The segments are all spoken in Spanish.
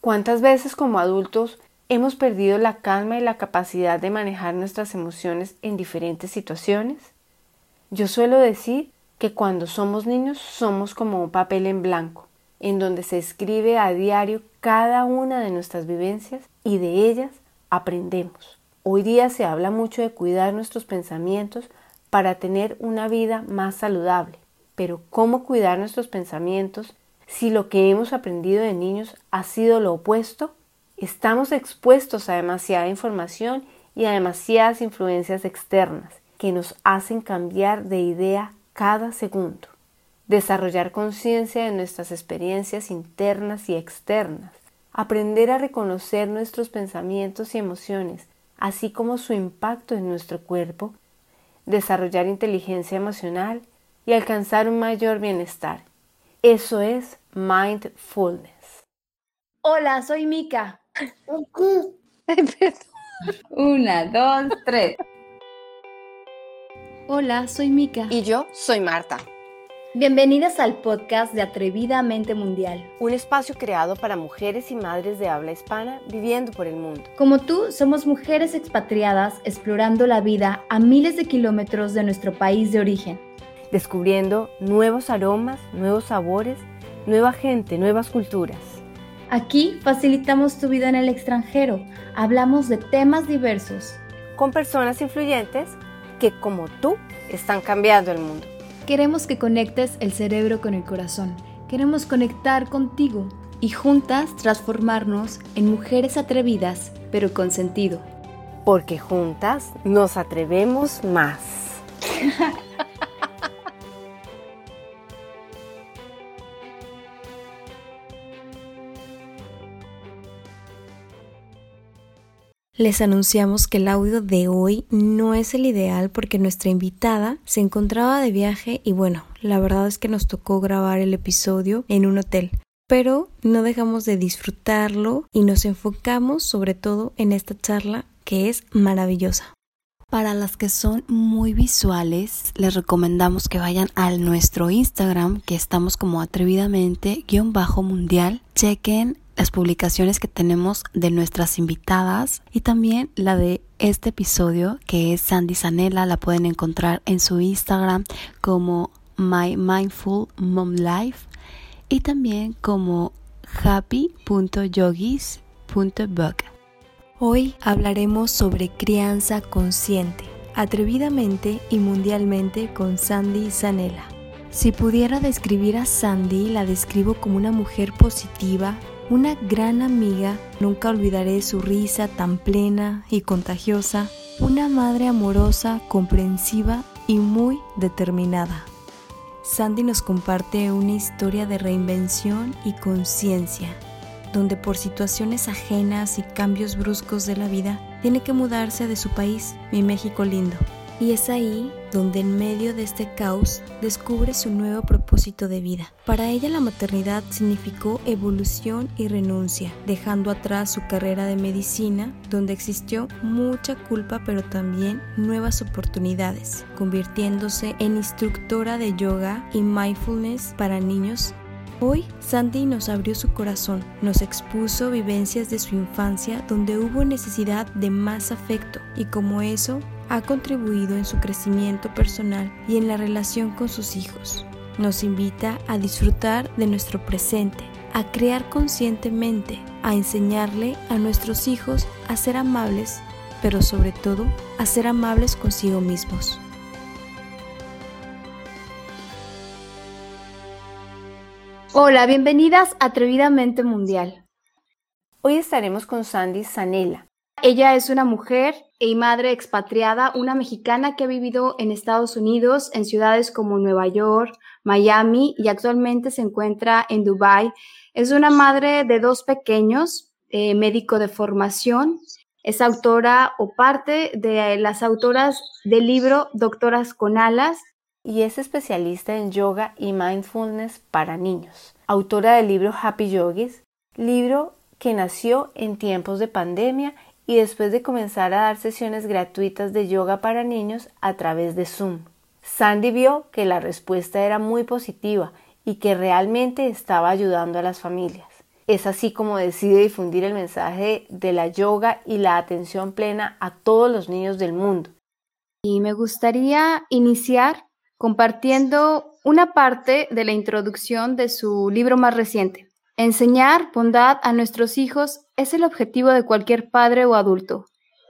¿Cuántas veces como adultos hemos perdido la calma y la capacidad de manejar nuestras emociones en diferentes situaciones? Yo suelo decir que cuando somos niños somos como un papel en blanco, en donde se escribe a diario cada una de nuestras vivencias y de ellas aprendemos. Hoy día se habla mucho de cuidar nuestros pensamientos para tener una vida más saludable, pero ¿cómo cuidar nuestros pensamientos si lo que hemos aprendido de niños ha sido lo opuesto? Estamos expuestos a demasiada información y a demasiadas influencias externas que nos hacen cambiar de idea cada segundo. Desarrollar conciencia de nuestras experiencias internas y externas. Aprender a reconocer nuestros pensamientos y emociones, así como su impacto en nuestro cuerpo. Desarrollar inteligencia emocional y alcanzar un mayor bienestar. Eso es mindfulness. Hola, soy Mika. Una, dos, tres. Hola, soy Mika. Y yo soy Marta. Bienvenidas al podcast de Atrevidamente Mundial. Un espacio creado para mujeres y madres de habla hispana viviendo por el mundo. Como tú, somos mujeres expatriadas explorando la vida a miles de kilómetros de nuestro país de origen. Descubriendo nuevos aromas, nuevos sabores, nueva gente, nuevas culturas. Aquí facilitamos tu vida en el extranjero. Hablamos de temas diversos. Con personas influyentes que como tú están cambiando el mundo. Queremos que conectes el cerebro con el corazón. Queremos conectar contigo y juntas transformarnos en mujeres atrevidas, pero con sentido. Porque juntas nos atrevemos más. Les anunciamos que el audio de hoy no es el ideal porque nuestra invitada se encontraba de viaje y bueno, la verdad es que nos tocó grabar el episodio en un hotel. Pero no dejamos de disfrutarlo y nos enfocamos sobre todo en esta charla que es maravillosa. Para las que son muy visuales, les recomendamos que vayan a nuestro Instagram, que estamos como atrevidamente-mundial. Chequen las publicaciones que tenemos de nuestras invitadas y también la de este episodio que es Sandy Sanela, la pueden encontrar en su Instagram como My Mindful Mom Life y también como happy.yogis.book. Hoy hablaremos sobre crianza consciente, atrevidamente y mundialmente con Sandy Sanela. Si pudiera describir a Sandy, la describo como una mujer positiva, una gran amiga, nunca olvidaré su risa tan plena y contagiosa, una madre amorosa, comprensiva y muy determinada. Sandy nos comparte una historia de reinvención y conciencia, donde por situaciones ajenas y cambios bruscos de la vida tiene que mudarse de su país, mi México lindo. Y es ahí donde en medio de este caos descubre su nuevo propósito de vida. Para ella la maternidad significó evolución y renuncia, dejando atrás su carrera de medicina, donde existió mucha culpa pero también nuevas oportunidades, convirtiéndose en instructora de yoga y mindfulness para niños Hoy Sandy nos abrió su corazón, nos expuso vivencias de su infancia donde hubo necesidad de más afecto y como eso ha contribuido en su crecimiento personal y en la relación con sus hijos. Nos invita a disfrutar de nuestro presente, a crear conscientemente, a enseñarle a nuestros hijos a ser amables, pero sobre todo a ser amables consigo mismos. Hola, bienvenidas a Atrevidamente Mundial. Hoy estaremos con Sandy Sanela. Ella es una mujer y madre expatriada, una mexicana que ha vivido en Estados Unidos, en ciudades como Nueva York, Miami y actualmente se encuentra en Dubai. Es una madre de dos pequeños, eh, médico de formación. Es autora o parte de las autoras del libro Doctoras con Alas. Y es especialista en yoga y mindfulness para niños. Autora del libro Happy Yogis, libro que nació en tiempos de pandemia y después de comenzar a dar sesiones gratuitas de yoga para niños a través de Zoom. Sandy vio que la respuesta era muy positiva y que realmente estaba ayudando a las familias. Es así como decide difundir el mensaje de la yoga y la atención plena a todos los niños del mundo. Y me gustaría iniciar compartiendo una parte de la introducción de su libro más reciente. Enseñar bondad a nuestros hijos es el objetivo de cualquier padre o adulto.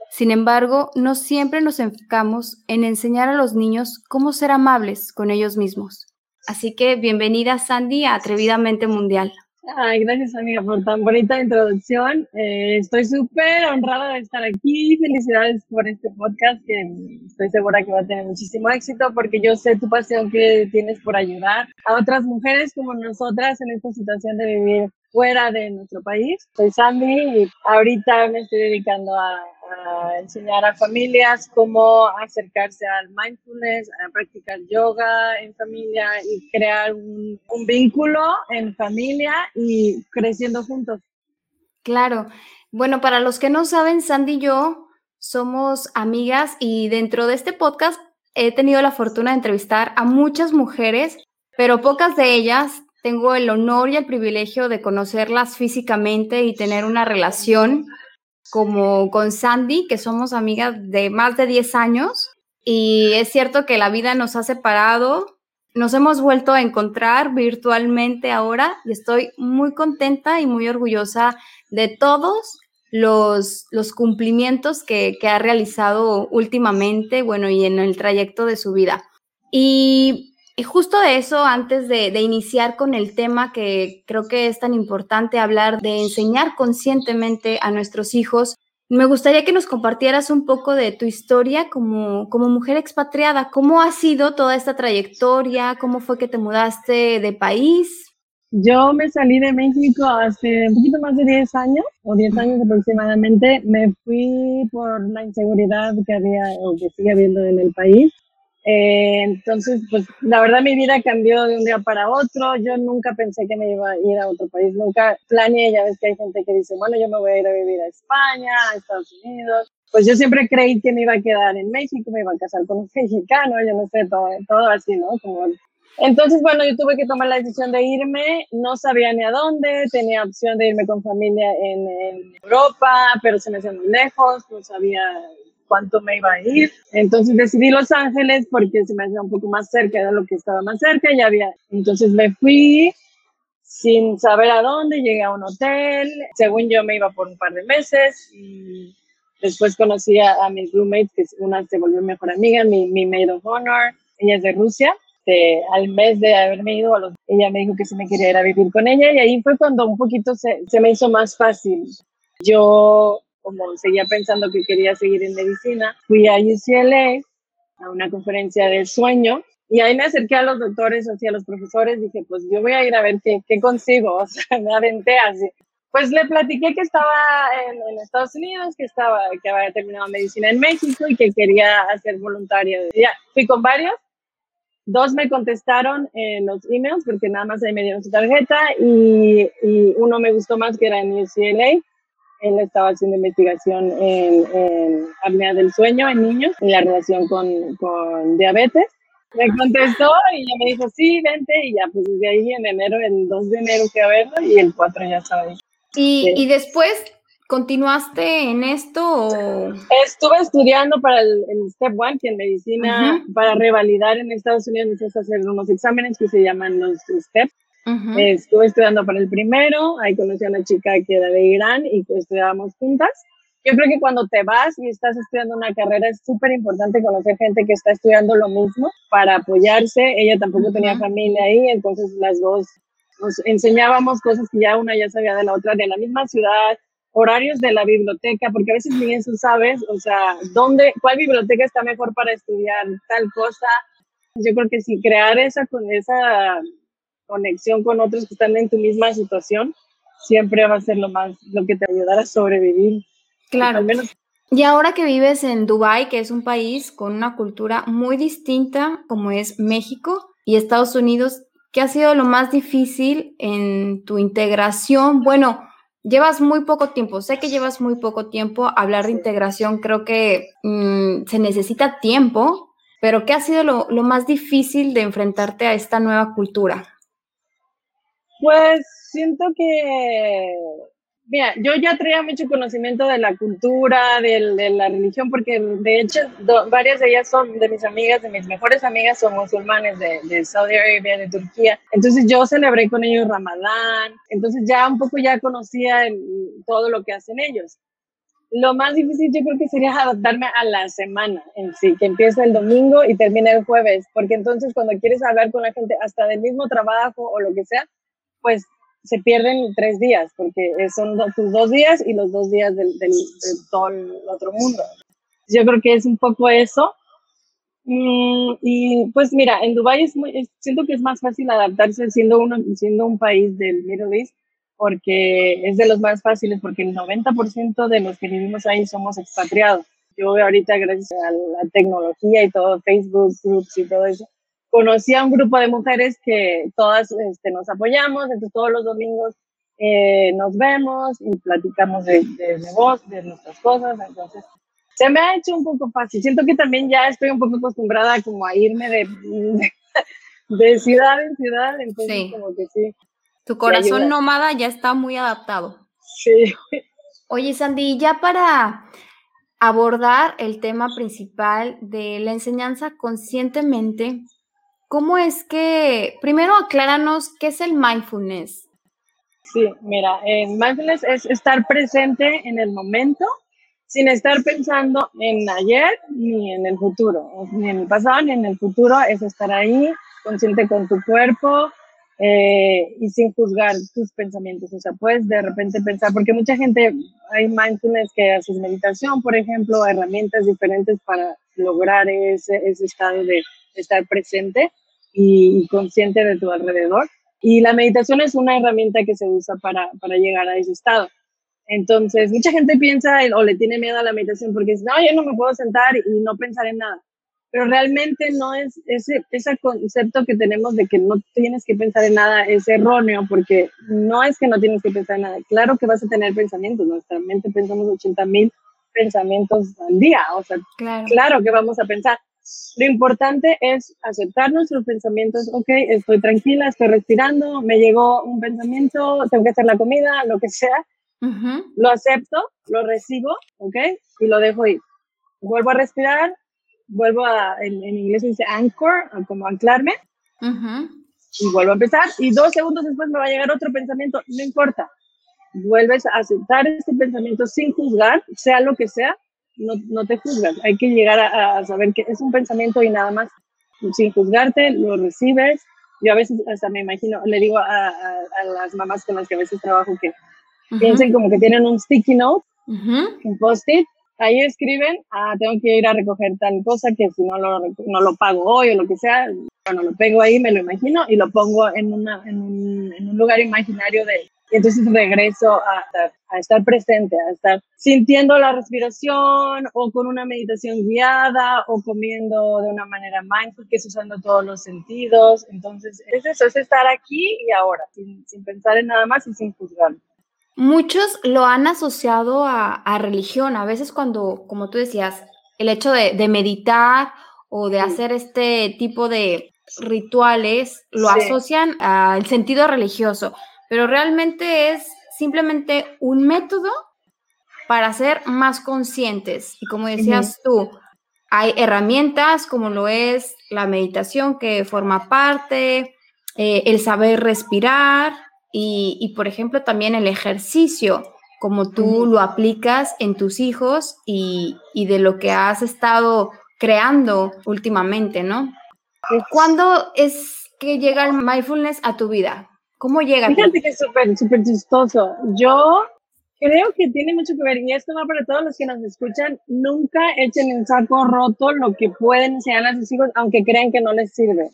Sin embargo, no siempre nos enfocamos en enseñar a los niños cómo ser amables con ellos mismos. Así que bienvenida Sandy a Atrevidamente Mundial. Ay, gracias amiga por tan bonita introducción. Eh, estoy súper honrada de estar aquí. Felicidades por este podcast que estoy segura que va a tener muchísimo éxito porque yo sé tu pasión que tienes por ayudar a otras mujeres como nosotras en esta situación de vivir fuera de nuestro país. Soy Sandy y ahorita me estoy dedicando a, enseñar a familias cómo acercarse al mindfulness, a practicar yoga en familia y crear un, un vínculo en familia y creciendo juntos. Claro. Bueno, para los que no saben, Sandy y yo somos amigas y dentro de este podcast he tenido la fortuna de entrevistar a muchas mujeres, pero pocas de ellas tengo el honor y el privilegio de conocerlas físicamente y tener una relación como con Sandy, que somos amigas de más de 10 años. Y es cierto que la vida nos ha separado, nos hemos vuelto a encontrar virtualmente ahora y estoy muy contenta y muy orgullosa de todos los, los cumplimientos que, que ha realizado últimamente, bueno, y en el trayecto de su vida. Y y justo de eso, antes de, iniciar con el tema que creo que es tan importante hablar de enseñar conscientemente a nuestros hijos, me gustaría que nos compartieras un poco de tu historia como, como mujer expatriada. ¿Cómo ha sido toda esta trayectoria? ¿Cómo fue que te mudaste de país? Yo me salí de México hace un poquito más de 10 años, o 10 años aproximadamente. Me fui por la inseguridad que había o que sigue habiendo en el país. Eh, entonces, pues la verdad mi vida cambió de un día para otro. Yo nunca pensé que me iba a ir a otro país, nunca planeé. Ya ves que hay gente que dice, bueno, yo me voy a ir a vivir a España, a Estados Unidos. Pues yo siempre creí que me iba a quedar en México, me iba a casar con un mexicano, yo no sé, todo, todo así, ¿no? Como... Entonces, bueno, yo tuve que tomar la decisión de irme, no sabía ni a dónde, tenía opción de irme con familia en, en Europa, pero se me hacía muy lejos, no sabía cuánto me iba a ir. Entonces decidí Los Ángeles porque se me hacía un poco más cerca, era lo que estaba más cerca, ya había. Entonces me fui sin saber a dónde, llegué a un hotel, según yo me iba por un par de meses y después conocí a, mis roommates, que una se volvió mejor amiga, mi, mi maid of honor, ella es de Rusia. al mes de haberme ido, a los, ella me dijo que se me quería ir a vivir con ella y ahí fue cuando un poquito se, se me hizo más fácil. Yo como seguía pensando que quería seguir en medicina, fui a UCLA a una conferencia del sueño y ahí me acerqué a los doctores, o a los profesores, dije, pues yo voy a ir a ver qué, qué consigo, o sea, me aventé así. Pues le platiqué que estaba en, Estados Unidos, que estaba, que había terminado medicina en México y que quería hacer voluntario. Ya, fui con varios, dos me contestaron en los emails porque nada más ahí me dieron su tarjeta y, y uno me gustó más que era en UCLA él estaba haciendo investigación en, en apnea del sueño en niños y la relación con, con diabetes. Me contestó y ya me dijo, sí, vente, y ya, pues desde ahí en enero, el 2 de enero fui a verlo y el 4 ya estaba ahí. ¿Y, y después continuaste en esto? O? Estuve estudiando para el, Step One, que en medicina, para revalidar en Estados Unidos necesitas hacer unos exámenes que se llaman los STEP. Estuve estudiando para el primero, ahí conocí a una chica que era de Irán y estudiábamos juntas. Yo creo que cuando te vas y estás estudiando una carrera es súper importante conocer gente que está estudiando lo mismo para apoyarse. Ella tampoco tenía familia ahí, entonces las dos nos enseñábamos cosas que ya una ya sabía de la otra, de la misma ciudad, horarios de la biblioteca, porque a veces ni eso sabes, o sea, dónde, cuál biblioteca está mejor para estudiar tal cosa. Yo creo que si crear esa, con esa conexión con otros que están en tu misma situación, siempre va a ser lo más, lo que te ayudará a sobrevivir. Claro. Menos. Y ahora que vives en Dubai, que es un país con una cultura muy distinta como es México y Estados Unidos, ¿qué ha sido lo más difícil en tu integración? Bueno, llevas muy poco tiempo, sé que llevas muy poco tiempo. Hablar de integración creo que mm, se necesita tiempo, pero ¿qué ha sido lo, lo más difícil de enfrentarte a esta nueva cultura? Pues siento que Mira, yo ya traía mucho conocimiento de la cultura, de, la religión, porque de hecho varias de ellas son de mis amigas, de mis mejores amigas son musulmanes de, de Saudi Arabia, de Turquía. Entonces yo celebré con ellos Ramadán, entonces ya un poco ya conocía todo lo que hacen ellos. Lo más difícil yo creo que sería adaptarme a la semana en sí, que empieza el domingo y termina el jueves, porque entonces cuando quieres hablar con la gente hasta del mismo trabajo o lo que sea, pues se pierden tres días, porque son tus dos días y los dos días del, del, todo el otro mundo. Yo creo que es un poco eso. Mm, y pues mira, en Dubái es muy, siento que es más fácil adaptarse siendo, uno, siendo un país del Middle East, porque es de los más fáciles, porque el 90% de los que vivimos ahí somos expatriados. Yo ahorita, gracias a la tecnología y todo, Facebook, groups y todo eso, conocí a un grupo de mujeres que todas este, nos apoyamos, entonces todos los domingos eh, nos vemos y platicamos de, de negocio, de nuestras cosas, entonces se me ha hecho un poco fácil. Siento que también ya estoy un poco acostumbrada como a irme de, de, ciudad en ciudad, entonces como que sí. Tu corazón nómada ya está muy adaptado. Sí. Oye, Sandy, ya para abordar el tema principal de la enseñanza conscientemente, ¿Cómo es que, primero acláranos, qué es el mindfulness? Sí, mira, el mindfulness es estar presente en el momento sin estar pensando en ayer ni en el futuro, ni en el pasado ni en el futuro, es estar ahí, consciente con tu cuerpo eh, y sin juzgar tus pensamientos. O sea, puedes de repente pensar, porque mucha gente, hay mindfulness que haces meditación, por ejemplo, herramientas diferentes para lograr ese, ese estado de estar presente y, consciente de tu alrededor. Y la meditación es una herramienta que se usa para, para llegar a ese estado. Entonces, mucha gente piensa o le tiene miedo a la meditación porque dice, no, yo no me puedo sentar y no pensar en nada. Pero realmente no es ese, ese concepto que tenemos de que no tienes que pensar en nada es erróneo porque no es que no tienes que pensar en nada. Claro que vas a tener pensamientos, nuestra mente pensamos 80 mil pensamientos al día, o sea, claro. claro que vamos a pensar, lo importante es aceptar nuestros pensamientos, ok, estoy tranquila, estoy respirando, me llegó un pensamiento, tengo que hacer la comida, lo que sea, lo acepto, lo recibo, ok, y lo dejo ir. Vuelvo a respirar, vuelvo a, en, inglés se dice anchor, como anclarme, y vuelvo a empezar, y dos segundos después me va a llegar otro pensamiento, no importa, vuelves a aceptar este pensamiento sin juzgar, sea lo que sea, no, no te juzgas. Hay que llegar a, saber que es un pensamiento y nada más. Sin juzgarte, lo recibes. Yo a veces hasta me imagino, le digo a, a, las mamás con las que a veces trabajo que piensen como que tienen un sticky note, un post-it, ahí escriben, ah, tengo que ir a recoger tal cosa que si no lo, no lo pago hoy o lo que sea, bueno, lo pego ahí, me lo imagino y lo pongo en, una, en, un, en un lugar imaginario de, entonces regreso a, a, estar presente, a estar sintiendo la respiración o con una meditación guiada o comiendo de una manera mindful, que es usando todos los sentidos. Entonces, es eso, es estar aquí y ahora, sin, sin pensar en nada más y sin juzgar. Muchos lo han asociado a, a, religión. A veces cuando, como tú decías, el hecho de, de meditar o de hacer este tipo de rituales lo asocian al sentido religioso pero realmente es simplemente un método para ser más conscientes. Y como decías tú, hay herramientas como lo es la meditación que forma parte, eh, el saber respirar y, por ejemplo, también el ejercicio, como tú lo aplicas en tus hijos y, y, de lo que has estado creando últimamente, ¿no? ¿Cuándo es que llega el mindfulness a tu vida? ¿Cómo llega? Fíjate que es súper, súper chistoso. Yo creo que tiene mucho que ver, y esto va para todos los que nos escuchan, nunca echen en saco roto lo que pueden enseñar a sus hijos, aunque crean que no les sirve.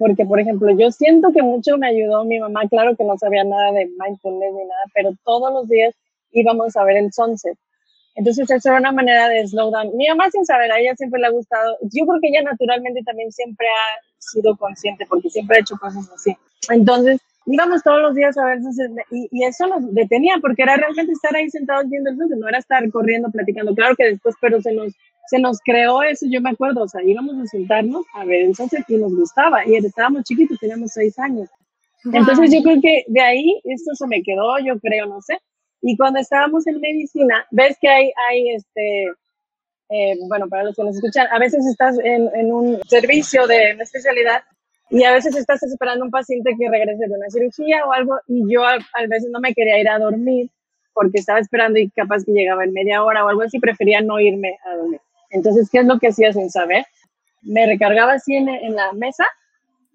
Porque, por ejemplo, yo siento que mucho me ayudó mi mamá, claro que no sabía nada de mindfulness ni nada, pero todos los días íbamos a ver el sunset. Entonces, eso era una manera de slow down. Mi mamá, sin saber, a ella siempre le ha gustado. Yo creo que ella naturalmente también siempre ha sido consciente, porque siempre ha hecho cosas así. Entonces, íbamos todos los días a ver y, y, eso nos detenía porque era realmente estar ahí sentados viendo el sunset, no era estar corriendo, platicando. Claro que después, pero se nos, se nos creó eso, yo me acuerdo, o sea, íbamos a sentarnos a ver el sunset y nos gustaba y estábamos chiquitos, teníamos seis años. Entonces yo creo que de ahí esto se me quedó, yo creo, no sé. Y cuando estábamos en medicina, ves que hay, hay este, eh, bueno, para los que nos escuchan, a veces estás en, en un servicio de una especialidad y a veces estás esperando un paciente que regrese de una cirugía o algo y yo a, a, veces no me quería ir a dormir porque estaba esperando y capaz que llegaba en media hora o algo así, prefería no irme a dormir. Entonces, ¿qué es lo que hacía sin saber? Me recargaba así en, en la mesa,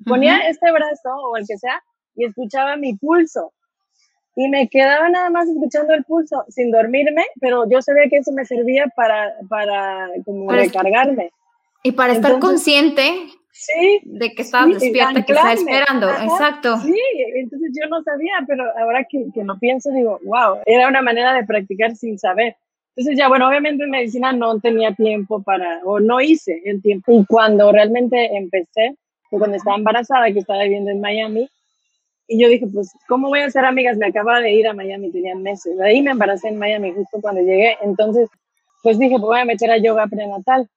ponía uh -huh. este brazo o el que sea y escuchaba mi pulso. Y me quedaba nada más escuchando el pulso sin dormirme, pero yo sabía que eso me servía para, para como para recargarme. Y para Entonces, estar consciente sí, de que estás sí, despierta, que estás esperando. Ajá, Exacto. Sí, entonces yo no sabía, pero ahora que, que lo pienso digo, wow, era una manera de practicar sin saber. Entonces ya, bueno, obviamente en medicina no tenía tiempo para, o no hice el tiempo. Y cuando realmente empecé, fue cuando estaba embarazada, que estaba viviendo en Miami, y yo dije, pues, ¿cómo voy a ser amigas? Me acababa de ir a Miami, tenía meses. De ahí me embaracé en Miami justo cuando llegué. Entonces, pues dije, pues voy a meter a yoga prenatal.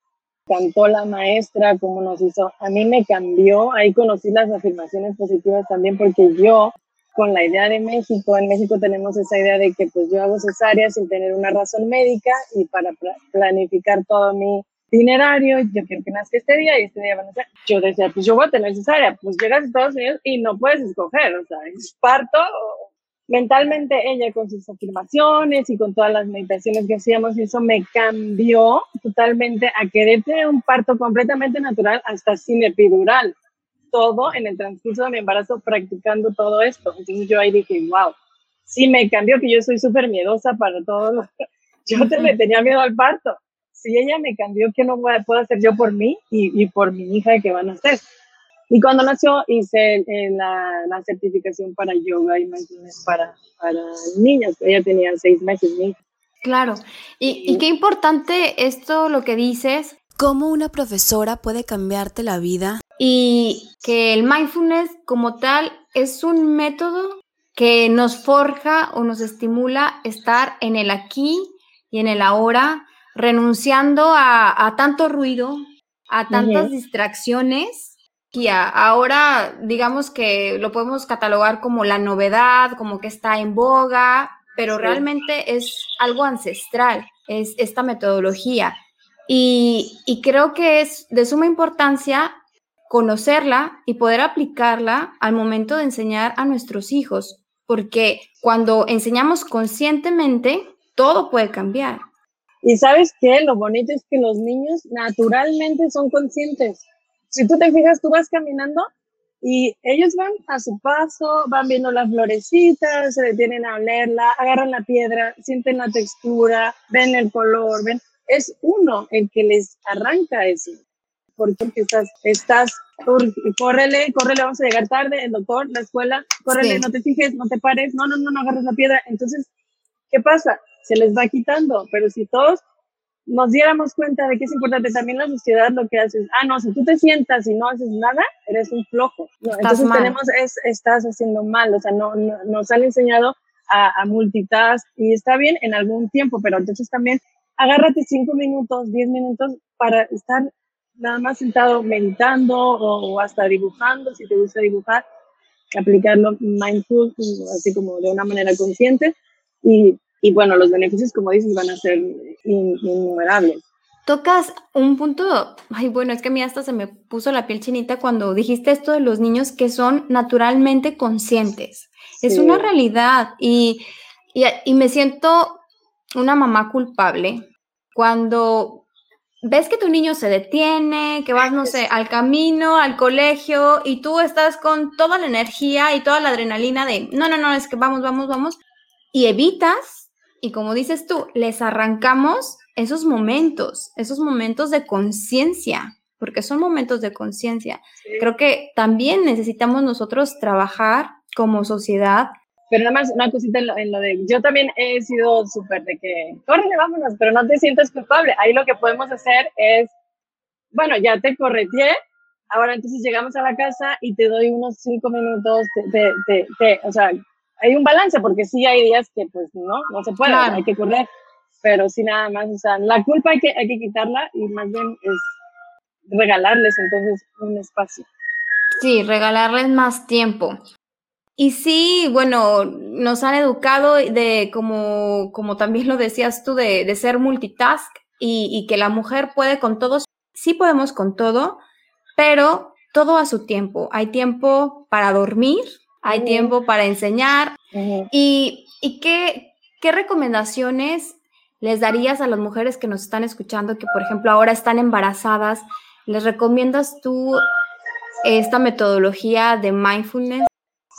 Cantó la maestra, cómo nos hizo. A mí me cambió. Ahí conocí las afirmaciones positivas también, porque yo, con la idea de México, en México tenemos esa idea de que pues yo hago cesárea sin tener una razón médica y para planificar todo mi itinerario, yo quiero que nazca este día y este día van a ser. Yo decía, pues yo voy a tener cesárea, pues llegas a Estados Unidos y no puedes escoger, o sea, es parto. Mentalmente ella con sus afirmaciones y con todas las meditaciones que hacíamos, eso me cambió totalmente a querer tener un parto completamente natural hasta sin epidural. Todo en el transcurso de mi embarazo practicando todo esto. Entonces yo ahí dije, wow, sí me cambió que yo soy súper miedosa para todo. Yo te, le tenía miedo al parto si ella me cambió, ¿qué no puedo hacer yo por mí y, y, por mi hija que van a hacer? Y cuando nació hice eh, la, la, certificación para yoga y mindfulness para, para niños. Ella tenía seis meses. ¿sí? Claro. Y, y qué importante esto lo que dices. Cómo una profesora puede cambiarte la vida. Y que el mindfulness como tal es un método que nos forja o nos estimula estar en el aquí y en el ahora, renunciando a, a tanto ruido, a tantas uh -huh. distracciones, ahora digamos que lo podemos catalogar como la novedad, como que está en boga, pero realmente es algo ancestral, es esta metodología. Y, y creo que es de suma importancia conocerla y poder aplicarla al momento de enseñar a nuestros hijos, porque cuando enseñamos conscientemente, todo puede cambiar. Y sabes qué, lo bonito es que los niños naturalmente son conscientes. Si tú te fijas, tú vas caminando y ellos van a su paso, van viendo las florecitas, se detienen a olerla, agarran la piedra, sienten la textura, ven el color, ven. Es uno el que les arranca eso. Porque estás, estás, córrele, córrele, vamos a llegar tarde, el doctor, la escuela, córrele, sí. no te fijes, no te pares, no, no, no, no agarres la piedra. Entonces, ¿qué pasa? Se les va quitando, pero si todos nos diéramos cuenta de que es importante también la sociedad lo que haces, ah, no, si tú te sientas y no haces nada, eres un flojo. No, entonces mal. tenemos, es, estás haciendo mal, o sea, no, no nos han enseñado a, a, multitask y está bien en algún tiempo, pero entonces también agárrate cinco minutos, diez minutos para estar nada más sentado meditando o, o hasta dibujando, si te gusta dibujar, aplicarlo mindful, así como de una manera consciente y y bueno, los beneficios, como dices, van a ser in, innumerables. Tocas un punto, ay, bueno, es que a mí hasta se me puso la piel chinita cuando dijiste esto de los niños que son naturalmente conscientes. Sí. Es una realidad y, y, y me siento una mamá culpable cuando ves que tu niño se detiene, que vas, no sé, al camino, al colegio, y tú estás con toda la energía y toda la adrenalina de, no, no, no, es que vamos, vamos, vamos, y evitas y como dices tú, les arrancamos esos momentos, esos momentos de conciencia, porque son momentos de conciencia. Sí. Creo que también necesitamos nosotros trabajar como sociedad. Pero nada más una cosita en lo, en lo de, yo también he sido súper de que, córrele, vámonos, pero no te sientas culpable. Ahí lo que podemos hacer es, bueno, ya te correteé, ahora entonces llegamos a la casa y te doy unos cinco minutos, te, te, te o sea, hay un balance, porque sí hay días que pues no, no se puede, claro. hay que correr, pero sí nada más, o sea, la culpa hay que, hay que quitarla y más bien es regalarles entonces un espacio. Sí, regalarles más tiempo. Y sí, bueno, nos han educado de, como, como también lo decías tú, de, ser multitask y, y, que la mujer puede con todo. Sí podemos con todo, pero todo a su tiempo. Hay tiempo para dormir, hay tiempo para enseñar. ¿Y, y qué, qué recomendaciones les darías a las mujeres que nos están escuchando, que por ejemplo ahora están embarazadas? ¿Les recomiendas tú esta metodología de mindfulness?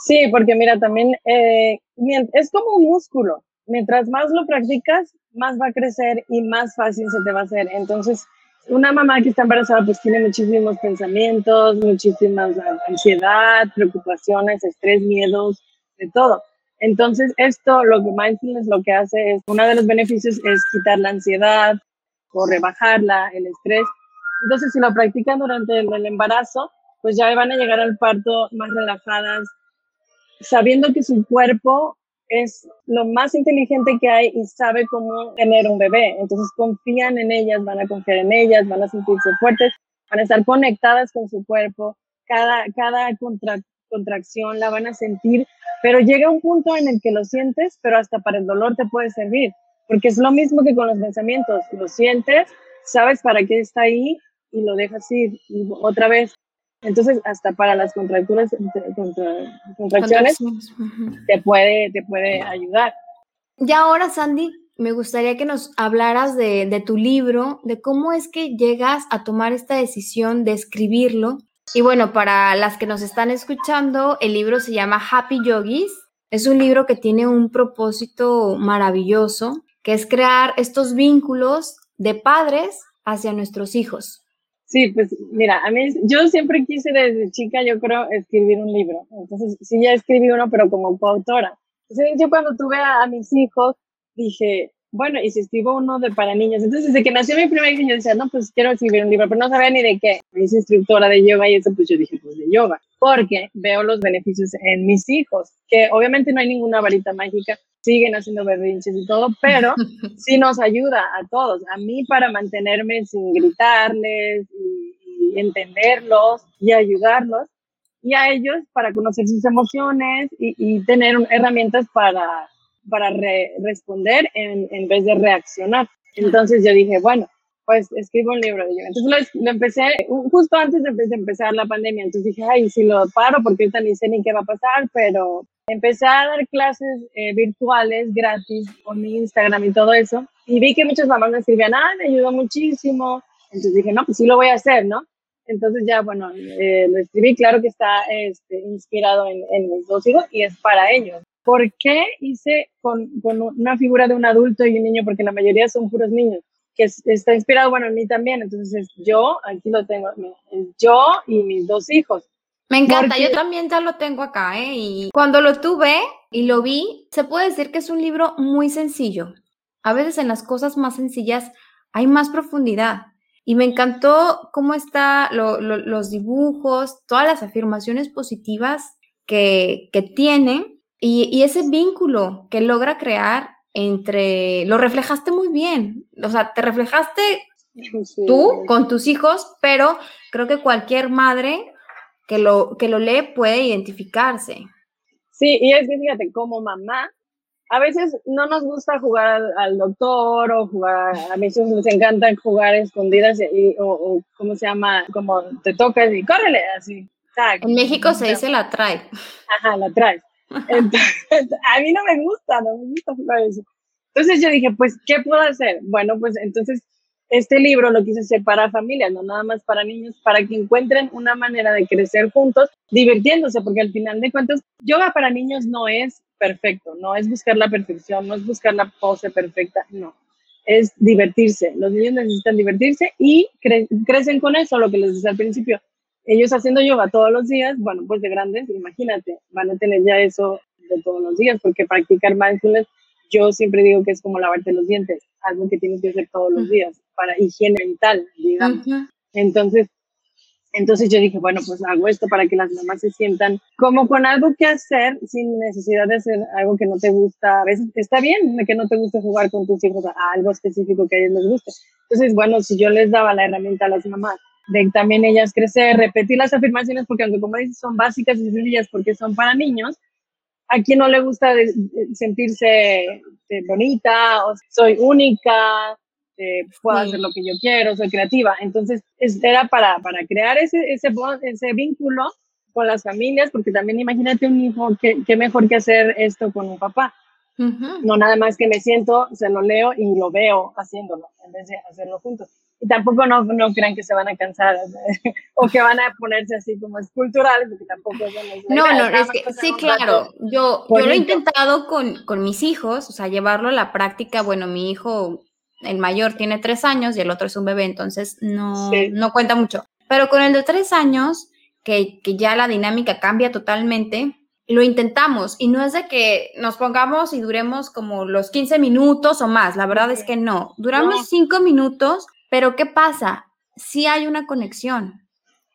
Sí, porque mira, también eh, es como un músculo. Mientras más lo practicas, más va a crecer y más fácil se te va a hacer. Entonces, una mamá que está embarazada pues tiene muchísimos pensamientos, muchísimas ansiedad, preocupaciones, estrés, miedos, de todo. Entonces, esto, lo que mindfulness lo que hace es, uno de los beneficios es quitar la ansiedad o rebajarla, el estrés. Entonces, si lo practican durante el embarazo, pues ya van a llegar al parto más relajadas, sabiendo que su cuerpo es lo más inteligente que hay y sabe cómo tener un bebé. Entonces confían en ellas, van a confiar en ellas, van a sentirse fuertes, van a estar conectadas con su cuerpo, cada, cada contracción la van a sentir, pero llega un punto en el que lo sientes, pero hasta para el dolor te puede servir, porque es lo mismo que con los pensamientos, lo sientes, sabes para qué está ahí y lo dejas ir otra vez entonces, hasta para las contracturas, contracciones, te, puede, te puede ayudar. Y ahora, Sandy, me gustaría que nos hablaras de, de, tu libro, de cómo es que llegas a tomar esta decisión de escribirlo. Y bueno, para las que nos están escuchando, el libro se llama Happy Yogis. Es un libro que tiene un propósito maravilloso, que es crear estos vínculos de padres hacia nuestros hijos. Sí, pues mira, a mí, yo siempre quise desde chica, yo creo, escribir un libro. Entonces, sí, ya escribí uno, pero como coautora. Entonces, yo cuando tuve a, mis hijos, dije, bueno, y si escribo uno de para niños. Entonces, desde que nació mi primer hijo, yo decía, no, pues quiero escribir un libro, pero no sabía ni de qué. Me hice instructora de yoga y eso, pues yo dije, pues de yoga. Porque veo los beneficios en mis hijos, que obviamente no hay ninguna varita mágica, siguen haciendo berrinches y todo, pero sí nos ayuda a todos, a mí para mantenerme sin gritarles y, entenderlos y ayudarlos, y a ellos para conocer sus emociones y, tener herramientas para, para responder en, en, vez de reaccionar. Entonces yo dije, bueno, pues escribo un libro de yoga. Entonces lo, empecé justo antes de, empezar la pandemia. Entonces dije, ay, si lo paro porque ahorita ni sé ni qué va a pasar, pero empecé a dar clases eh, virtuales gratis con mi Instagram y todo eso. Y vi que muchas mamás me escribían, ah, me ayudó muchísimo. Entonces dije, no, pues sí lo voy a hacer, ¿no? Entonces ya, bueno, eh, lo escribí, claro que está este, inspirado en, mis dos hijos y es para ellos. ¿Por qué hice con, con una figura de un adulto y un niño? Porque la mayoría son puros niños que está inspirado, bueno, en mí también. Entonces, yo, aquí lo tengo, yo y mis dos hijos. Me encanta, yo también ya lo tengo acá, ¿eh? Y cuando lo tuve y lo vi, se puede decir que es un libro muy sencillo. A veces en las cosas más sencillas hay más profundidad. Y me encantó cómo están los dibujos, todas las afirmaciones positivas que, que tiene y, y ese vínculo que logra crear entre, lo reflejaste muy bien, o sea, te reflejaste tú con tus hijos, pero creo que cualquier madre que lo, que lo lee puede identificarse. Sí, y es que fíjate, como mamá, a veces no nos gusta jugar al, doctor o jugar, a mí les encanta jugar escondidas y, o, ¿cómo se llama? Como te tocas y córrele, así. En México se dice la trae. Ajá, la trae. Entonces, a mí no me gusta, no me gusta jugar eso. Entonces yo dije, pues, ¿qué puedo hacer? Bueno, pues entonces este libro lo quise hacer para familias, no nada más para niños, para que encuentren una manera de crecer juntos, divirtiéndose, porque al final de cuentas, yoga para niños no es perfecto, no es buscar la perfección, no es buscar la pose perfecta, no, es divertirse. Los niños necesitan divertirse y crecen con eso, lo que les decía al principio ellos haciendo yoga todos los días, bueno, pues de grandes, imagínate, van a tener ya eso de todos los días, porque practicar mindfulness, yo siempre digo que es como lavarte los dientes, algo que tienes que hacer todos los días para higiene mental, digamos. Entonces, entonces yo dije, bueno, pues hago esto para que las mamás se sientan como con algo que hacer sin necesidad de hacer algo que no te gusta. A veces está bien que no te guste jugar con tus hijos a algo específico que a ellos les guste. Entonces, bueno, si yo les daba la herramienta a las mamás de también ellas crecer, repetir las afirmaciones, porque aunque como dices son básicas y sencillas porque son para niños, a quien no le gusta sentirse este, bonita, o soy única, eh, puedo hacer lo que yo quiero, soy creativa. Entonces, era para, para crear ese, ese, ese vínculo con las familias, porque también imagínate un hijo, qué, mejor que hacer esto con un papá. No nada más que me siento, se lo leo y lo veo haciéndolo, en vez de hacerlo juntos y tampoco no, no crean que se van a cansar o que van a ponerse así como esculturales, porque tampoco No, no, es que sí, claro. Yo, yo lo he intentado con, con mis hijos, o sea, llevarlo a la práctica. Bueno, mi hijo, el mayor, tiene tres años y el otro es un bebé, entonces no, no cuenta mucho. Pero con el de tres años, que, que ya la dinámica cambia totalmente, lo intentamos y no es de que nos pongamos y duremos como los 15 minutos o más, la verdad es que no, duramos cinco minutos pero ¿qué pasa? Si hay una conexión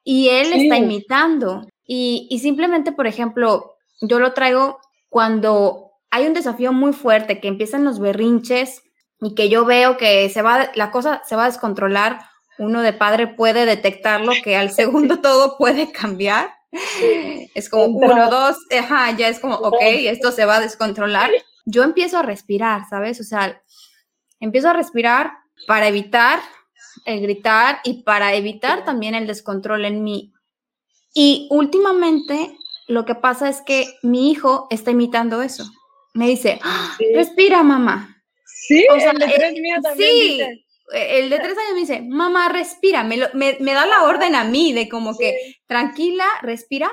y él está imitando y, y simplemente, por ejemplo, yo lo traigo cuando hay un desafío muy fuerte, que empiezan los berrinches y que yo veo que se va, la cosa se va a descontrolar, uno de padre puede detectarlo, que al segundo todo puede cambiar. Es como uno, dos, ajá, ya es como, ok, esto se va a descontrolar. Yo empiezo a respirar, ¿sabes? O sea, empiezo a respirar para evitar el gritar y para evitar también el descontrol en mí. Y últimamente lo que pasa es que mi hijo está imitando eso. Me dice, ¡Ah! respira, mamá. Sí, el de tres eh, también sí, el de tres años me dice, mamá, respira. Me, me, da la orden a mí de como que tranquila, respira,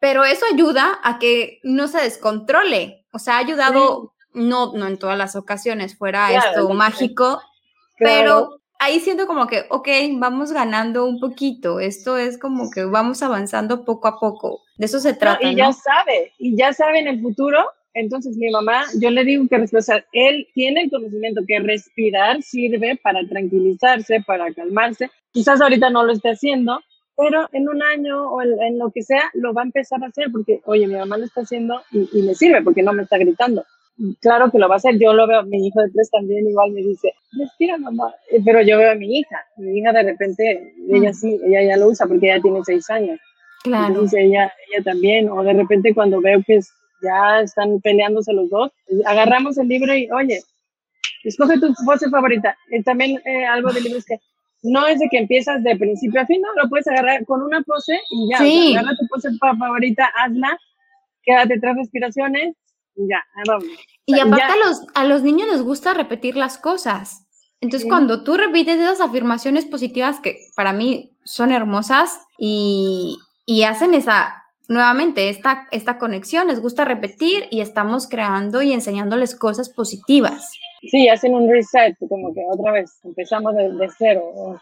pero eso ayuda a que no se descontrole. O sea, ha ayudado, no, no en todas las ocasiones fuera esto mágico, pero ahí siento como que, ok, vamos ganando un poquito. Esto es como que vamos avanzando poco a poco. De eso se trata. y ya sabe, y ya sabe en el futuro. Entonces, mi mamá, yo le digo que o sea, él tiene el conocimiento que respirar sirve para tranquilizarse, para calmarse. Quizás ahorita no lo esté haciendo, pero en un año o en, lo que sea, lo va a empezar a hacer porque, oye, mi mamá lo está haciendo y, y le sirve porque no me está gritando claro que lo va a hacer. Yo lo veo, mi hijo de tres también igual me dice, respira mamá, eh, pero yo veo a mi hija, mi hija de repente, ella mm. sí, ella ya lo usa porque ella tiene seis años. Claro. Dice ella, ella también, o de repente cuando veo que ya están peleándose los dos, agarramos el libro y, oye, escoge tu pose favorita. Y también eh, algo del libro es que no es de que empiezas de principio a fin, no, lo puedes agarrar con una pose y ya, sí. agarra tu pose favorita, hazla, quédate tres respiraciones ya, vamos. Y aparte a los, a los niños les gusta repetir las cosas. Entonces, cuando tú repites esas afirmaciones positivas que para mí son hermosas y, y hacen esa, nuevamente, esta, esta conexión, les gusta repetir y estamos creando y enseñándoles cosas positivas. Sí, hacen un reset, como que otra vez empezamos de, de cero.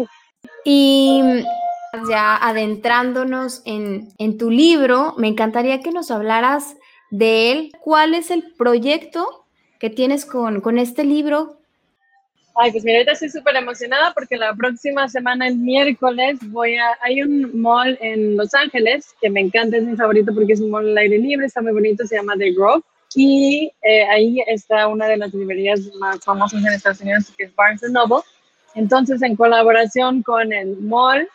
Y ya adentrándonos en, en tu libro, me encantaría que nos hablaras de él. ¿Cuál es el proyecto que tienes con, con este libro? Ay, pues mira, estoy súper emocionada porque la próxima semana, el miércoles, voy a... Hay un mall en Los Ángeles que me encanta, es mi favorito porque es un mall al aire libre, está muy bonito, se llama The Grove. Y eh, ahí está una de las librerías más famosas en Estados Unidos, que es Barnes Noble. Entonces, en colaboración con el mall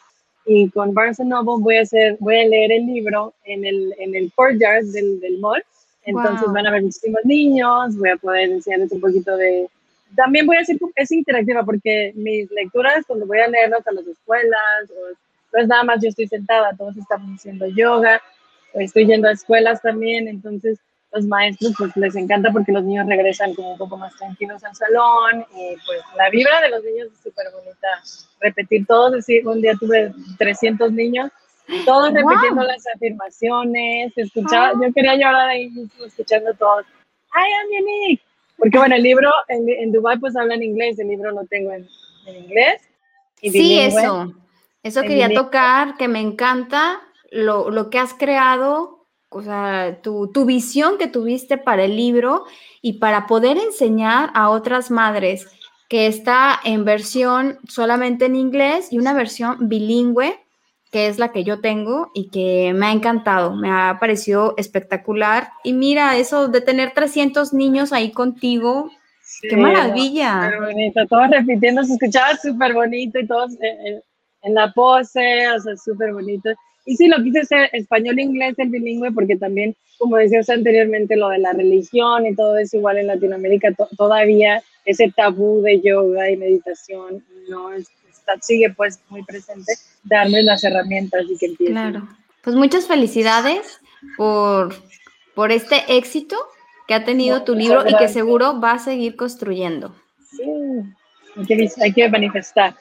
y con Barnes Noble voy a hacer, voy a leer el libro en el, en el courtyard del, del mall. Entonces van a ver muchísimos niños, voy a poder enseñarles un poquito de... También voy a hacer, es interactiva porque mis lecturas, cuando voy a leerlas a las escuelas, o, no es nada más yo estoy sentada, todos estamos haciendo yoga, estoy yendo a escuelas también, entonces los maestros pues les encanta porque los niños regresan como un poco más tranquilos al salón y pues la vibra de los niños es súper bonita. Repetir todos, decir, un día tuve 300 niños, todos repitiendo las afirmaciones, escuchaba, yo quería llorar ahí escuchando todos. I am unique. Porque bueno, el libro en, en Dubai pues habla en inglés, el libro lo tengo en, inglés. sí, eso. Eso quería tocar, que me encanta lo, lo que has creado o sea, tu, visión que tuviste para el libro y para poder enseñar a otras madres que está en versión solamente en inglés y una versión bilingüe, que es la que yo tengo y que me ha encantado, me ha parecido espectacular. Y mira, eso de tener 300 niños ahí contigo, qué maravilla. bonito, todos repitiendo, se escuchaba súper bonito y todos en, en la pose, o sea, súper bonito. Y sí, lo quise hacer español-inglés, el bilingüe, porque también, como decías anteriormente, lo de la religión y todo eso, igual en Latinoamérica todavía ese tabú de yoga y meditación no está, sigue pues muy presente, darles las herramientas y que empiecen. Claro. Pues muchas felicidades por, por este éxito que ha tenido tu libro y que seguro va a seguir construyendo. Sí, hay que, hay que manifestar.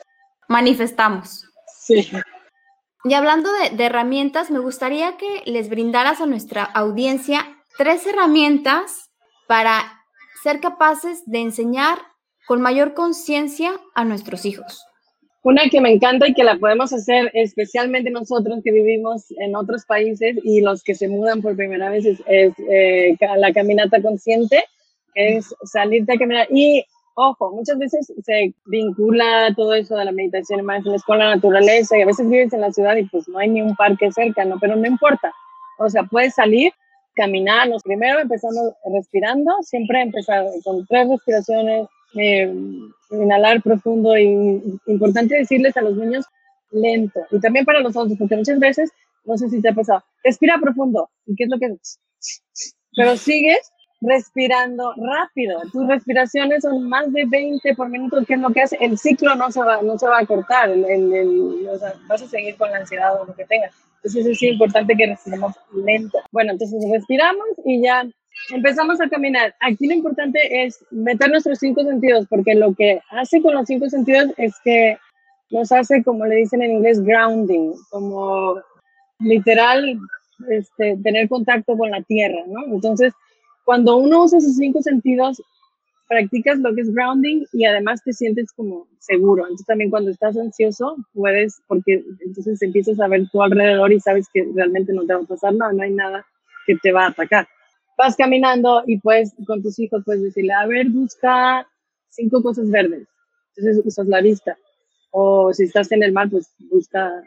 Manifestamos. Sí. Y hablando de, herramientas, me gustaría que les brindaras a nuestra audiencia tres herramientas para ser capaces de enseñar con mayor conciencia a nuestros hijos. Una que me encanta y que la podemos hacer especialmente nosotros que vivimos en otros países y los que se mudan por primera vez es, eh, la caminata consciente, es salirte a caminar. Y ojo, muchas veces se vincula todo eso de la meditación y mindfulness con la naturaleza y a veces vives en la ciudad y pues no hay ni un parque cerca, ¿no? Pero no importa. O sea, puedes salir, caminar. Primero empezamos respirando, siempre empezar con tres respiraciones, eh, inhalar profundo y importante decirles a los niños lento y también para los otros, porque muchas veces, no sé si te ha pasado, respira profundo. ¿Y qué es lo que Pero sigues respirando rápido. Tus respiraciones son más de 20 por minuto, que es lo que hace. El ciclo no se va, no se va a cortar, el, vas a seguir con la ansiedad o lo que tengas. Entonces es importante que respiremos lento. Bueno, entonces respiramos y ya empezamos a caminar. Aquí lo importante es meter nuestros cinco sentidos, porque lo que hace con los cinco sentidos es que nos hace, como le dicen en inglés, grounding, como literal este, tener contacto con la tierra, ¿no? Entonces, cuando uno usa sus cinco sentidos, practicas lo que es grounding y además te sientes como seguro. Entonces también cuando estás ansioso puedes, porque entonces empiezas a ver tu alrededor y sabes que realmente no te va a pasar nada, no hay nada que te va a atacar. Vas caminando y pues con tus hijos puedes decirle, a ver, busca cinco cosas verdes. Entonces usas la vista. O si estás en el mar, pues busca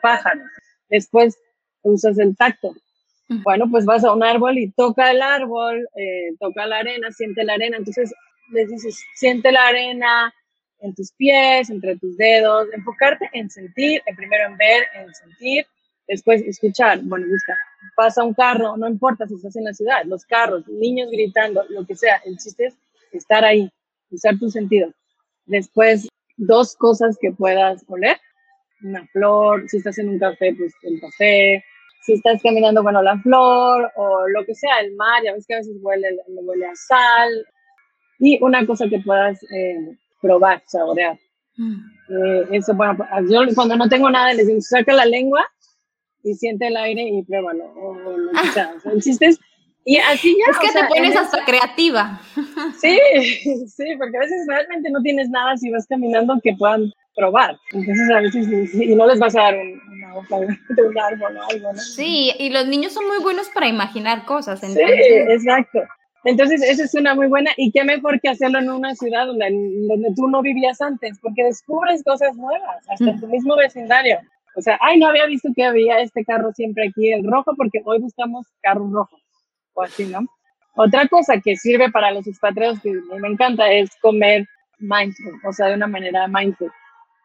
pájaros. Después usas el tacto. Bueno, pues vas a un árbol y toca el árbol, eh, toca la arena, siente la arena. Entonces les dices, siente la arena en tus pies, entre tus dedos, enfocarte en sentir, en primero en ver, en sentir, después escuchar. Bueno, busca, pasa un carro, no importa si estás en la ciudad, los carros, niños gritando, lo que sea, el chiste es estar ahí, usar tus sentidos. Después, dos cosas que puedas oler, una flor, si estás en un café, pues el café, si estás caminando, bueno, la flor o lo que sea, el mar, ya ves que a veces huele, huele a sal. Y una cosa que puedas eh, probar, saborear. Mm. Eh, eso, bueno, yo cuando no tengo nada, les digo, saca la lengua y siente el aire y pruébalo. O, lo que sea. O sea, el chiste es, y así ya. Es que te pones hasta creativa. Sí, sí, porque a veces realmente no tienes nada si vas caminando que puedan probar. Entonces a veces y no les vas a dar una hoja de un árbol o algo, ¿no? Sí, y los niños son muy buenos para imaginar cosas. Sí, exacto. Entonces, esa es una muy buena y qué mejor que hacerlo en una ciudad donde, donde tú no vivías antes, porque descubres cosas nuevas, hasta en tu mismo vecindario. O sea, ay, no había visto que había este carro siempre aquí, el rojo, porque hoy buscamos carros rojos, o así, ¿no? Otra cosa que sirve para los expatriados que me encanta es comer mindful, o sea, de una manera mindful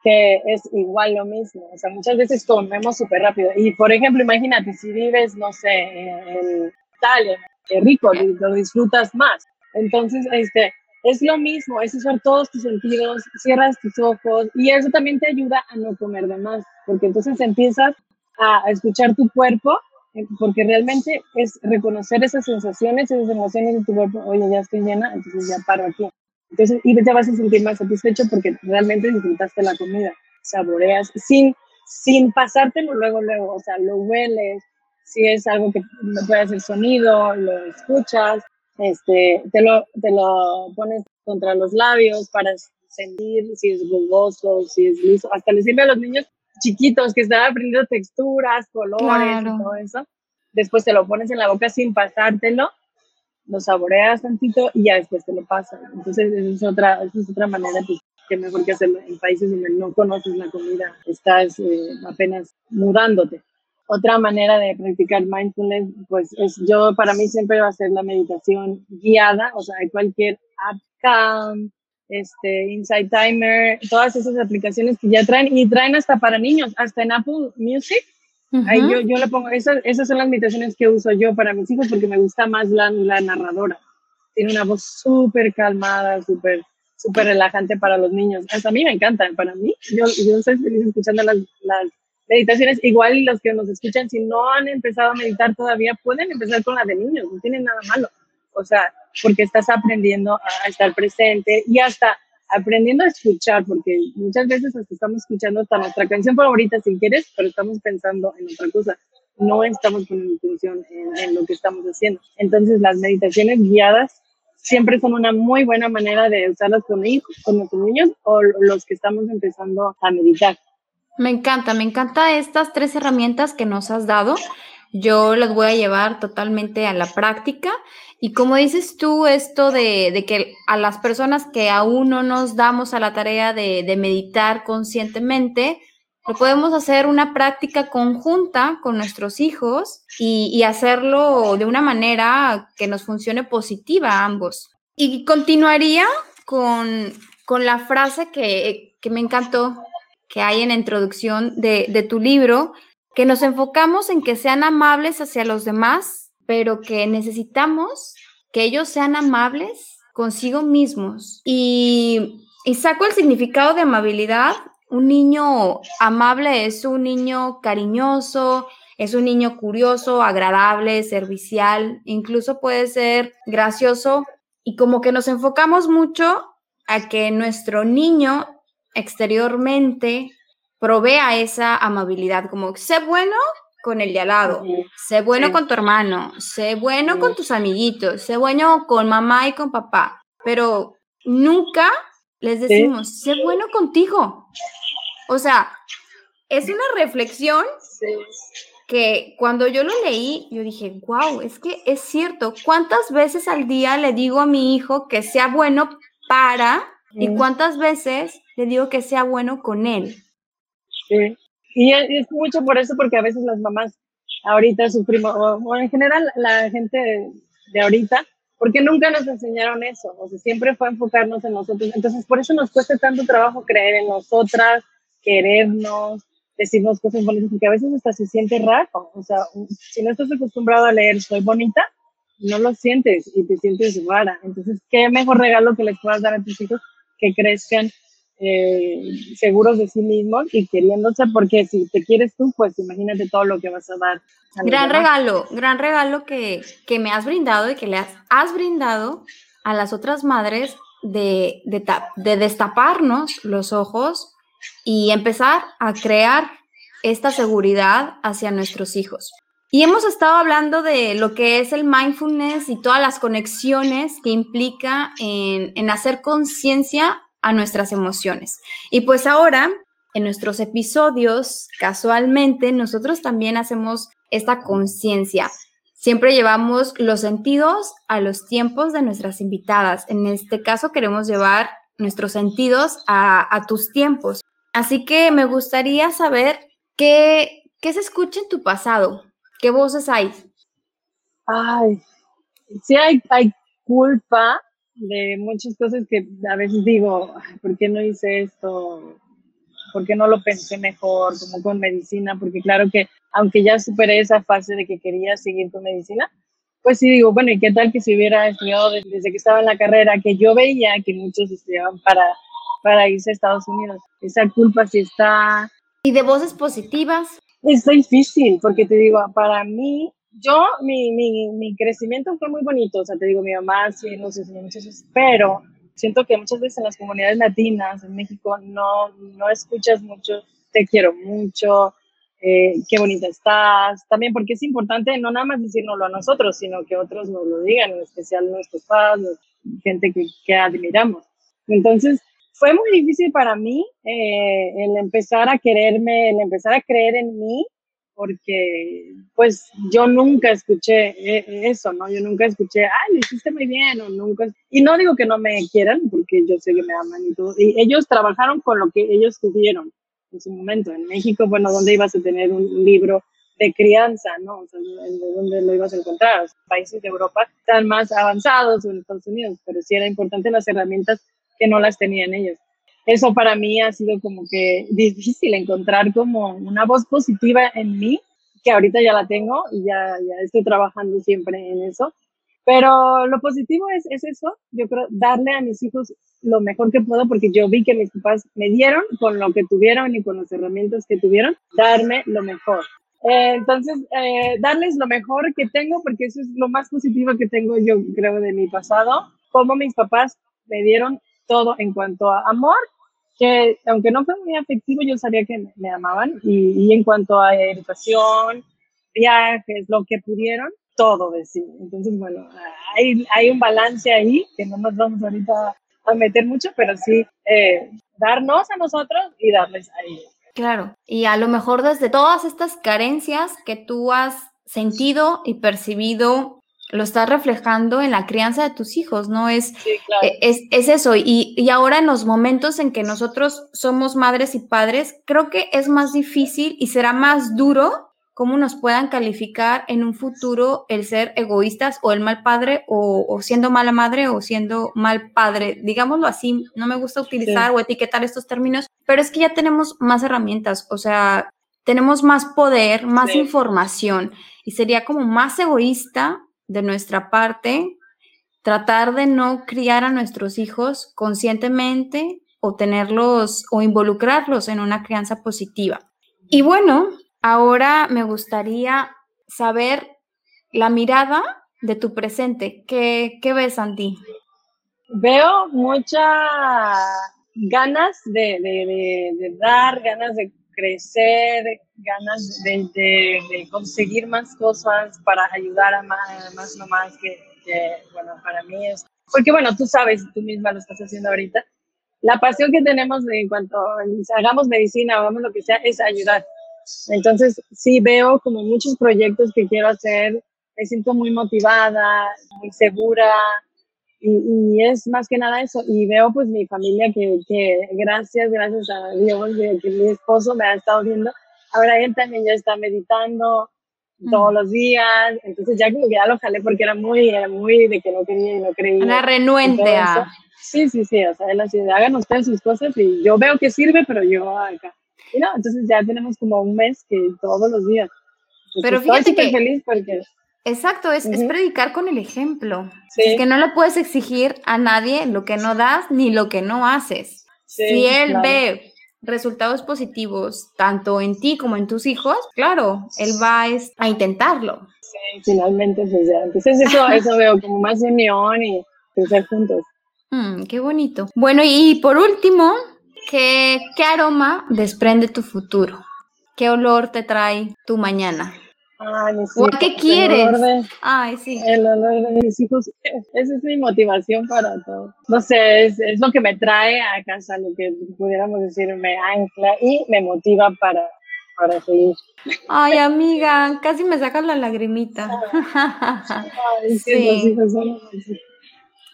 que es igual lo mismo. O sea, muchas veces comemos súper rápido. Y, por ejemplo, imagínate, si vives, no sé, en Italia, qué rico, lo disfrutas más. Entonces, este, es lo mismo, es usar todos tus sentidos, cierras tus ojos y eso también te ayuda a no comer de más, porque entonces empiezas a escuchar tu cuerpo, eh, porque realmente es reconocer esas sensaciones, esas emociones de tu cuerpo, oye, ya estoy llena, entonces ya paro aquí. Entonces, y te vas a sentir más satisfecho porque realmente disfrutaste la comida, saboreas, sin, sin pasártelo luego, luego, o sea, lo hueles, si es algo que puede hacer sonido, lo escuchas, este, te lo, te lo pones contra los labios para sentir si es rugoso, si es liso, hasta le sirve a los niños chiquitos que están aprendiendo texturas, colores y todo eso. Después te lo pones en la boca sin pasártelo lo saboreas tantito y ya después te lo pasas. Entonces, es otra, esa es otra manera pues, que mejor que hacerlo en países donde no conoces la comida, estás eh, apenas mudándote. Otra manera de practicar mindfulness, pues es yo, para mí siempre va a ser la meditación guiada, o sea, cualquier app Calm, este, Insight Timer, todas esas aplicaciones que ya traen y traen hasta para niños, hasta en Apple Music Ahí yo, yo le pongo, esas, esas son las meditaciones que uso yo para mis hijos porque me gusta más la, la narradora. Tiene una voz súper calmada, súper súper relajante para los niños. Hasta a mí me encantan, para mí. Yo, yo estoy feliz escuchando las, las meditaciones. Igual los que nos escuchan, si no han empezado a meditar todavía, pueden empezar con la de niños, no tienen nada malo. O sea, porque estás aprendiendo a estar presente y hasta aprendiendo a escuchar, porque muchas veces hasta estamos escuchando hasta nuestra canción favorita si quieres, pero estamos pensando en otra cosa. No estamos poniendo atención en, en lo que estamos haciendo. Entonces, las meditaciones guiadas siempre son una muy buena manera de usarlas con, hijos, con nuestros niños o los que estamos empezando a meditar. Me encanta, me encanta estas tres herramientas que nos has dado. Yo las voy a llevar totalmente a la práctica. Y como dices tú, esto de, que a las personas que aún no nos damos a la tarea de, meditar conscientemente, lo podemos hacer una práctica conjunta con nuestros hijos y, y, hacerlo de una manera que nos funcione positiva a ambos. Y continuaría con, con la frase que, que, me encantó, que hay en la introducción de, de tu libro, que nos enfocamos en que sean amables hacia los demás, pero que necesitamos que ellos sean amables consigo mismos. Y, y saco el significado de amabilidad un niño amable es un niño cariñoso, es un niño curioso, agradable, servicial, incluso puede ser gracioso y como que nos enfocamos mucho a que nuestro niño exteriormente provea esa amabilidad, como sé bueno con el de al lado, sé bueno con tu hermano, sé bueno con tus amiguitos, sé bueno con mamá y con papá, pero nunca les decimos, sé bueno contigo. O sea, es una reflexión que cuando yo lo leí, yo dije, wow, es que es cierto, ¿cuántas veces al día le digo a mi hijo que sea bueno para y cuántas veces le digo que sea bueno con él? Sí, y es, mucho por eso, porque a veces las mamás ahorita sufrimos, o, en general la gente de ahorita, porque nunca nos enseñaron eso, o sea, siempre fue enfocarnos en nosotros, entonces por eso nos cuesta tanto trabajo creer en nosotras, querernos, decirnos cosas bonitas, porque a veces hasta se siente raro. O sea, si no estás acostumbrado a leer soy bonita, no lo sientes y te sientes rara. Entonces, qué mejor regalo que les puedas dar a tus hijos que crezcan eh, seguros de sí mismos y queriéndose, porque si te quieres tú, pues imagínate todo lo que vas a dar. gran regalo, gran regalo que, que, me has brindado y que le has, has brindado a las otras madres de, de, de destaparnos los ojos y empezar a crear esta seguridad hacia nuestros hijos. Y hemos estado hablando de lo que es el mindfulness y todas las conexiones que implica en, hacer conciencia a nuestras emociones. Y pues ahora, en nuestros episodios, casualmente, nosotros también hacemos esta conciencia. Siempre llevamos los sentidos a los tiempos de nuestras invitadas. En este caso queremos llevar nuestros sentidos a, tus tiempos. Así que me gustaría saber qué, qué se escucha en tu pasado, qué voces hay. Ay, sí hay, hay culpa de muchas cosas que a veces digo, ¿por qué no hice esto? ¿Por qué no lo pensé mejor, como con medicina? Porque claro que aunque ya superé esa fase de que quería seguir con medicina, pues sí digo, bueno, ¿y qué tal que si hubiera estudiado desde que estaba en la carrera, que yo veía que muchos estudiaban para para irse a Estados Unidos. Esa culpa sí está... ¿Y de voces positivas? Es difícil, porque te digo, para mí, yo, mi, mi, mi crecimiento fue muy bonito, o sea, te digo, mi mamá sí nos enseñó muchas cosas, pero siento que muchas veces en las comunidades latinas, en México, no, no escuchas mucho, te quiero mucho, eh, qué bonita estás, también porque es importante no nada más decírnoslo a nosotros, sino que otros nos lo digan, en especial nuestros padres, gente que, que admiramos. Entonces, fue muy difícil para mí eh, el empezar a quererme, el empezar a creer en mí, porque pues yo nunca escuché eh, eso, ¿no? Yo nunca escuché, ay, lo hiciste muy bien, o nunca. Y no digo que no me quieran, porque yo sé que me aman y todo. Y ellos trabajaron con lo que ellos tuvieron en su momento. En México, bueno, ¿dónde ibas a tener un libro de crianza, ¿no? O sea, ¿dónde lo ibas a encontrar? países de Europa están más avanzados, o en Estados Unidos, pero sí era importante las herramientas que no las tenían ellos. Eso para mí ha sido como que difícil encontrar como una voz positiva en mí que ahorita ya la tengo y ya, ya estoy trabajando siempre en eso. Pero lo positivo es, es eso, yo creo, darle a mis hijos lo mejor que puedo, porque yo vi que mis papás me dieron con lo que tuvieron y con las herramientas que tuvieron, darme lo mejor. Eh, entonces, eh, darles lo mejor que tengo, porque eso es lo más positivo que tengo yo creo de mi pasado, como mis papás me dieron todo en cuanto a amor, que aunque no fue muy afectivo, yo sabía que me, amaban, y, en cuanto a educación, viajes, lo que pudieron, todo decir. Entonces, bueno, hay, hay un balance ahí que no nos vamos ahorita a meter mucho, pero sí eh, darnos a nosotros y darles a ellos. Claro, y a lo mejor desde todas estas carencias que tú has sentido y percibido, lo estás reflejando en la crianza de tus hijos, ¿no? Es, e, es, es, eso. Y, y ahora en los momentos en que nosotros somos madres y padres, creo que es más difícil y será más duro cómo nos puedan calificar en un futuro el ser egoístas o el mal padre o, siendo mala madre o siendo mal padre. Digámoslo así, no me gusta utilizar o etiquetar estos términos, pero es que ya tenemos más herramientas, o sea, tenemos más poder, más información y sería como más egoísta de nuestra parte tratar de no criar a nuestros hijos conscientemente o tenerlos o involucrarlos en una crianza positiva. Y bueno, Ahora me gustaría saber la mirada de tu presente. ¿Qué, qué ves, Santi? Veo muchas ganas de, de, dar, ganas de crecer, ganas de, conseguir más cosas para ayudar a más, más que, que, bueno, para mí es... Porque, bueno, tú sabes, tú misma lo estás haciendo ahorita, la pasión que tenemos en cuanto hagamos medicina, hagamos lo que sea, es ayudar. Entonces, sí veo como muchos proyectos que quiero hacer, me siento muy motivada, muy segura, y, es más que nada eso. Y veo pues mi familia que, que gracias, gracias a Dios, de que mi esposo me ha estado viendo. Ahora él también ya está meditando todos los días. Entonces ya como que ya lo jalé porque era muy, era muy de que no quería y no creía. Una renuente a... Sí, sí, sí. O sea, él así, hagan ustedes sus cosas y yo veo que sirve, pero yo acá no, entonces ya tenemos como un mes que todos los días. Pero fíjate que... feliz porque... Exacto, es, es, predicar con el ejemplo. Es que no le puedes exigir a nadie lo que no das ni lo que no haces. si él ve resultados positivos tanto en ti como en tus hijos, claro, él va a intentarlo. Sí, finalmente, pues ya. Entonces eso, eso veo como más unión y crecer juntos. Mm, qué bonito. Bueno, y por último, ¿Qué, aroma desprende tu futuro? ¿Qué olor te trae tu mañana? Ay, ¿O qué quieres? Ay, sí. El olor de mis hijos, esa es mi motivación para todo. No sé, es, lo que me trae a casa, lo que pudiéramos decir, me ancla y me motiva para, para seguir. Ay, amiga, casi me sacas la lagrimita. Ay, sí.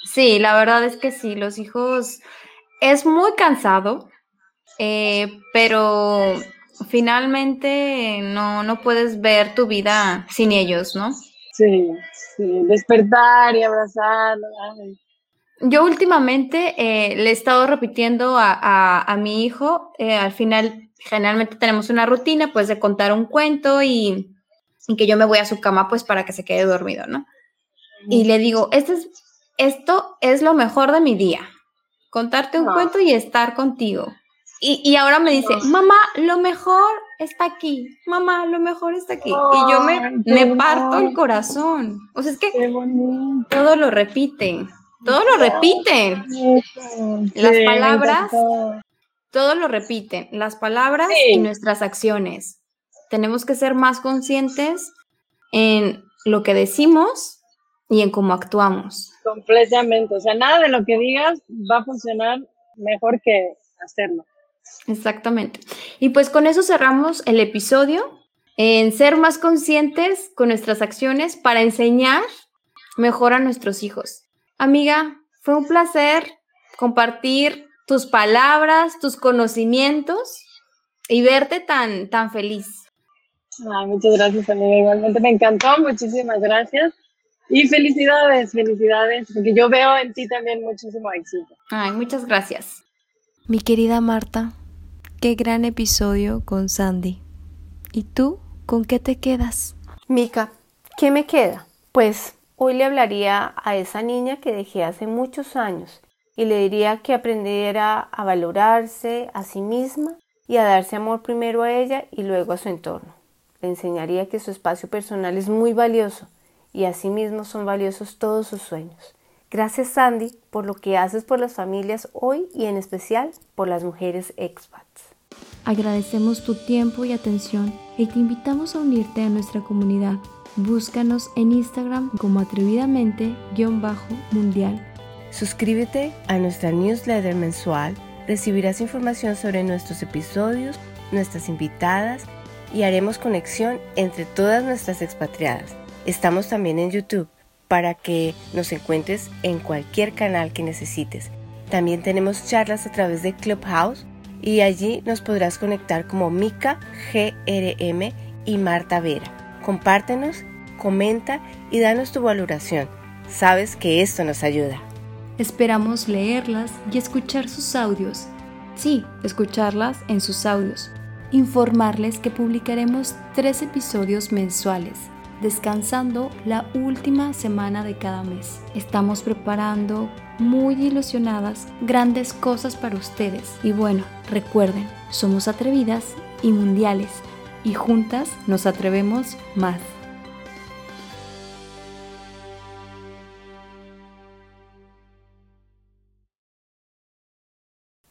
Sí, la verdad es que sí, los hijos es muy cansado, eh, pero finalmente no, no puedes ver tu vida sin ellos, ¿no? Sí, sí, despertar y abrazarlo. Yo últimamente eh, le he estado repitiendo a, mi hijo, eh, al final generalmente tenemos una rutina pues de contar un cuento y, que yo me voy a su cama pues para que se quede dormido, ¿no? Y le digo, este es, esto es lo mejor de mi día contarte un cuento y estar contigo. Y, ahora me dice, mamá, lo mejor está aquí, mamá, lo mejor está aquí. y yo me, me parto el corazón. O sea, es que todo lo repite, todo lo repite. Las palabras, todo lo repite, las palabras y nuestras acciones. Tenemos que ser más conscientes en lo que decimos y en cómo actuamos. Completamente, o sea, nada de lo que digas va a funcionar mejor que hacerlo. Exactamente. Y pues con eso cerramos el episodio en ser más conscientes con nuestras acciones para enseñar mejor a nuestros hijos. Amiga, fue un placer compartir tus palabras, tus conocimientos y verte tan, tan feliz. muchas gracias, amiga. Igualmente me encantó. Muchísimas gracias. Y felicidades, felicidades, porque yo veo en ti también muchísimo éxito. Ay, muchas gracias. Mi querida Marta, qué gran episodio con Sandy. ¿Y tú ¿con qué te quedas? Mica, ¿qué me queda? Pues hoy le hablaría a esa niña que dejé hace muchos años y le diría que aprendiera a valorarse a sí misma y a darse amor primero a ella y luego a su entorno. Le enseñaría que su espacio personal es muy valioso y asimismo son valiosos todos sus sueños. Gracias Sandy por lo que haces por las familias hoy y en especial por las mujeres expats. Agradecemos tu tiempo y atención y te invitamos a unirte a nuestra comunidad. Búscanos en Instagram como atrevidamente-mundial. Suscríbete a nuestra newsletter mensual. Recibirás información sobre nuestros episodios, nuestras invitadas y haremos conexión entre todas nuestras expatriadas. Estamos también en YouTube para que nos encuentres en cualquier canal que necesites. También tenemos charlas a través de Clubhouse y allí nos podrás conectar como Mica GRM y Marta Vera. Compártenos, comenta y danos tu valoración. Sabes que esto nos ayuda. Esperamos leerlas y escuchar sus audios. Sí, escucharlas en sus audios. Informarles que publicaremos tres episodios mensuales descansando la última semana de cada mes. Estamos preparando muy ilusionadas grandes cosas para ustedes. Y bueno, recuerden, somos atrevidas y mundiales y juntas nos atrevemos más.